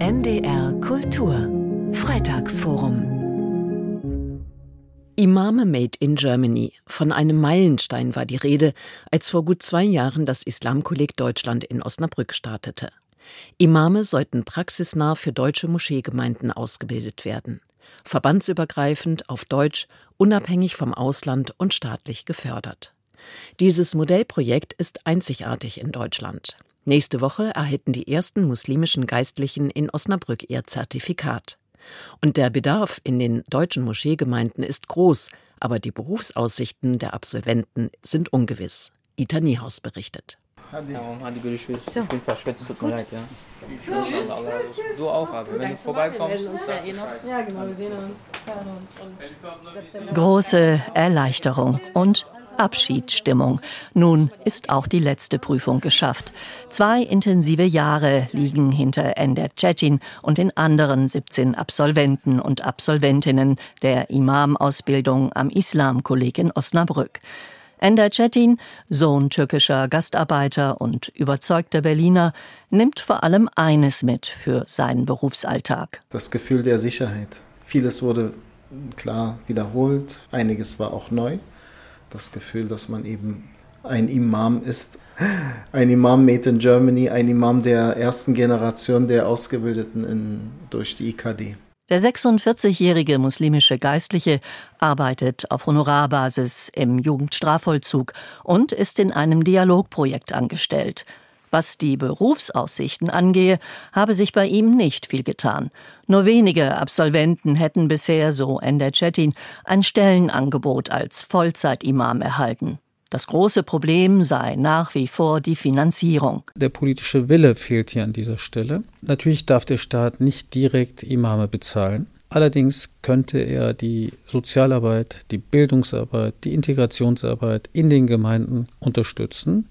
NDR Kultur Freitagsforum Imame Made in Germany. Von einem Meilenstein war die Rede, als vor gut zwei Jahren das Islamkolleg Deutschland in Osnabrück startete. Imame sollten praxisnah für deutsche Moscheegemeinden ausgebildet werden. Verbandsübergreifend, auf Deutsch, unabhängig vom Ausland und staatlich gefördert. Dieses Modellprojekt ist einzigartig in Deutschland. Nächste Woche erhalten die ersten muslimischen Geistlichen in Osnabrück ihr Zertifikat. Und der Bedarf in den deutschen Moscheegemeinden ist groß, aber die Berufsaussichten der Absolventen sind ungewiss. Ita Niehaus berichtet. So. Ich bin verschwitzt, tut mir leid, ja. Du auch, aber wenn du vorbeikommst. Ja, genau, wir sehen uns. Große Erleichterung und Abschiedsstimmung. Nun ist auch die letzte Prüfung geschafft. Zwei intensive Jahre liegen hinter Ender Cetin und den anderen 17 Absolventen und Absolventinnen der Imam-Ausbildung am Islamkolleg in Osnabrück. Ender Cetin, Sohn türkischer Gastarbeiter und überzeugter Berliner, nimmt vor allem eines mit für seinen Berufsalltag. Das Gefühl der Sicherheit. Vieles wurde klar wiederholt, einiges war auch neu das Gefühl, dass man eben ein Imam ist. Ein Imam made in Germany, ein Imam der ersten Generation der Ausgebildeten in, durch die IKD. Der 46-jährige muslimische Geistliche arbeitet auf Honorarbasis im Jugendstrafvollzug und ist in einem Dialogprojekt angestellt. Was die Berufsaussichten angehe, habe sich bei ihm nicht viel getan. Nur wenige Absolventen hätten bisher, so Ender Cetin, ein Stellenangebot als Vollzeitimam erhalten. Das große Problem sei nach wie vor die Finanzierung. Der politische Wille fehlt hier an dieser Stelle. Natürlich darf der Staat nicht direkt Imame bezahlen. Allerdings könnte er die Sozialarbeit, die Bildungsarbeit, die Integrationsarbeit in den Gemeinden unterstützen.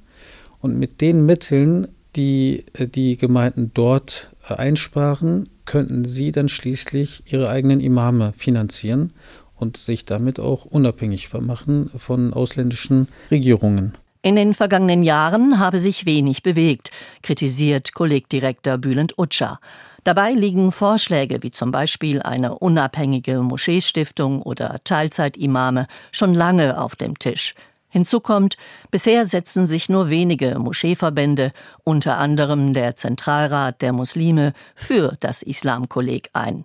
Und mit den Mitteln, die äh, die Gemeinden dort äh, einsparen, könnten sie dann schließlich ihre eigenen Imame finanzieren und sich damit auch unabhängig machen von ausländischen Regierungen. In den vergangenen Jahren habe sich wenig bewegt, kritisiert Kollegdirektor Bülent Utscher. Dabei liegen Vorschläge wie zum Beispiel eine unabhängige Moscheestiftung oder Teilzeitimame schon lange auf dem Tisch. Hinzu kommt, bisher setzen sich nur wenige Moscheeverbände, unter anderem der Zentralrat der Muslime, für das Islamkolleg ein.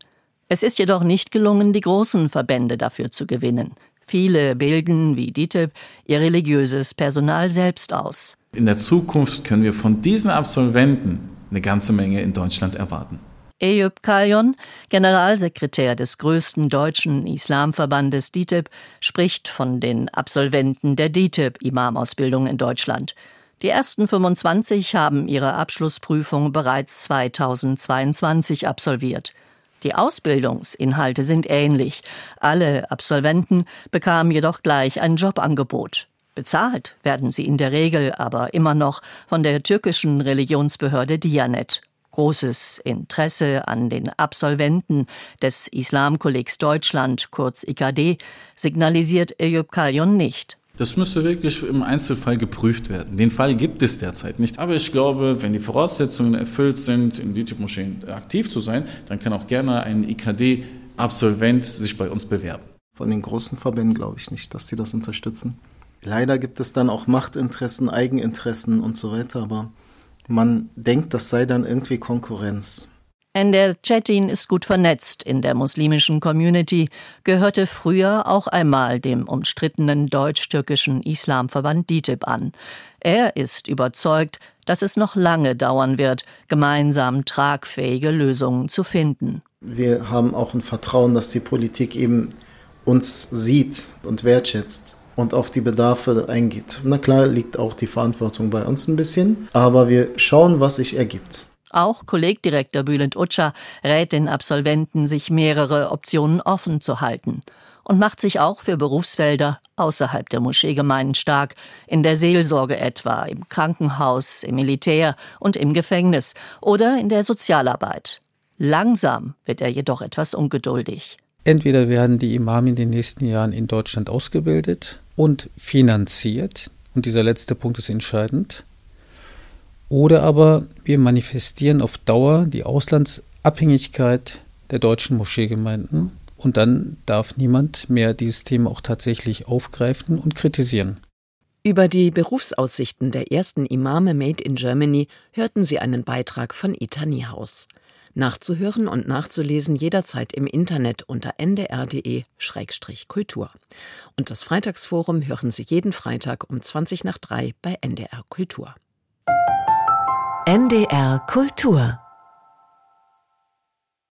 Es ist jedoch nicht gelungen, die großen Verbände dafür zu gewinnen. Viele bilden, wie DITIB, ihr religiöses Personal selbst aus. In der Zukunft können wir von diesen Absolventen eine ganze Menge in Deutschland erwarten. Eyüp Kalyon, Generalsekretär des größten deutschen Islamverbandes DITIB, spricht von den Absolventen der DITIB-Imamausbildung in Deutschland. Die ersten 25 haben ihre Abschlussprüfung bereits 2022 absolviert. Die Ausbildungsinhalte sind ähnlich. Alle Absolventen bekamen jedoch gleich ein Jobangebot. Bezahlt werden sie in der Regel aber immer noch von der türkischen Religionsbehörde Dianet Großes Interesse an den Absolventen des Islamkollegs Deutschland, kurz IKD, signalisiert Eyüp Kalyon nicht. Das müsste wirklich im Einzelfall geprüft werden. Den Fall gibt es derzeit nicht. Aber ich glaube, wenn die Voraussetzungen erfüllt sind, in DITIB-Moscheen aktiv zu sein, dann kann auch gerne ein IKD-Absolvent sich bei uns bewerben. Von den großen Verbänden glaube ich nicht, dass sie das unterstützen. Leider gibt es dann auch Machtinteressen, Eigeninteressen und so weiter, aber man denkt, das sei dann irgendwie Konkurrenz. Ender Cetin ist gut vernetzt in der muslimischen Community, gehörte früher auch einmal dem umstrittenen deutsch-türkischen Islamverband DITIB an. Er ist überzeugt, dass es noch lange dauern wird, gemeinsam tragfähige Lösungen zu finden. Wir haben auch ein Vertrauen, dass die Politik eben uns sieht und wertschätzt und auf die Bedarfe eingeht. Na klar liegt auch die Verantwortung bei uns ein bisschen, aber wir schauen, was sich ergibt. Auch Kollegdirektor Bülent Utscher rät den Absolventen, sich mehrere Optionen offen zu halten und macht sich auch für Berufsfelder außerhalb der Moscheegemeinden stark, in der Seelsorge etwa, im Krankenhaus, im Militär und im Gefängnis oder in der Sozialarbeit. Langsam wird er jedoch etwas ungeduldig. Entweder werden die Imame in den nächsten Jahren in Deutschland ausgebildet und finanziert, und dieser letzte Punkt ist entscheidend, oder aber wir manifestieren auf Dauer die Auslands Abhängigkeit der deutschen Moscheegemeinden und dann darf niemand mehr dieses Thema auch tatsächlich aufgreifen und kritisieren. Über die Berufsaussichten der ersten Imame Made in Germany hörten Sie einen Beitrag von Ita Niehaus. Nachzuhören und nachzulesen jederzeit im Internet unter ndr.de-kultur. Und das Freitagsforum hören Sie jeden Freitag um 20 nach 3 bei NDR Kultur. NDR Kultur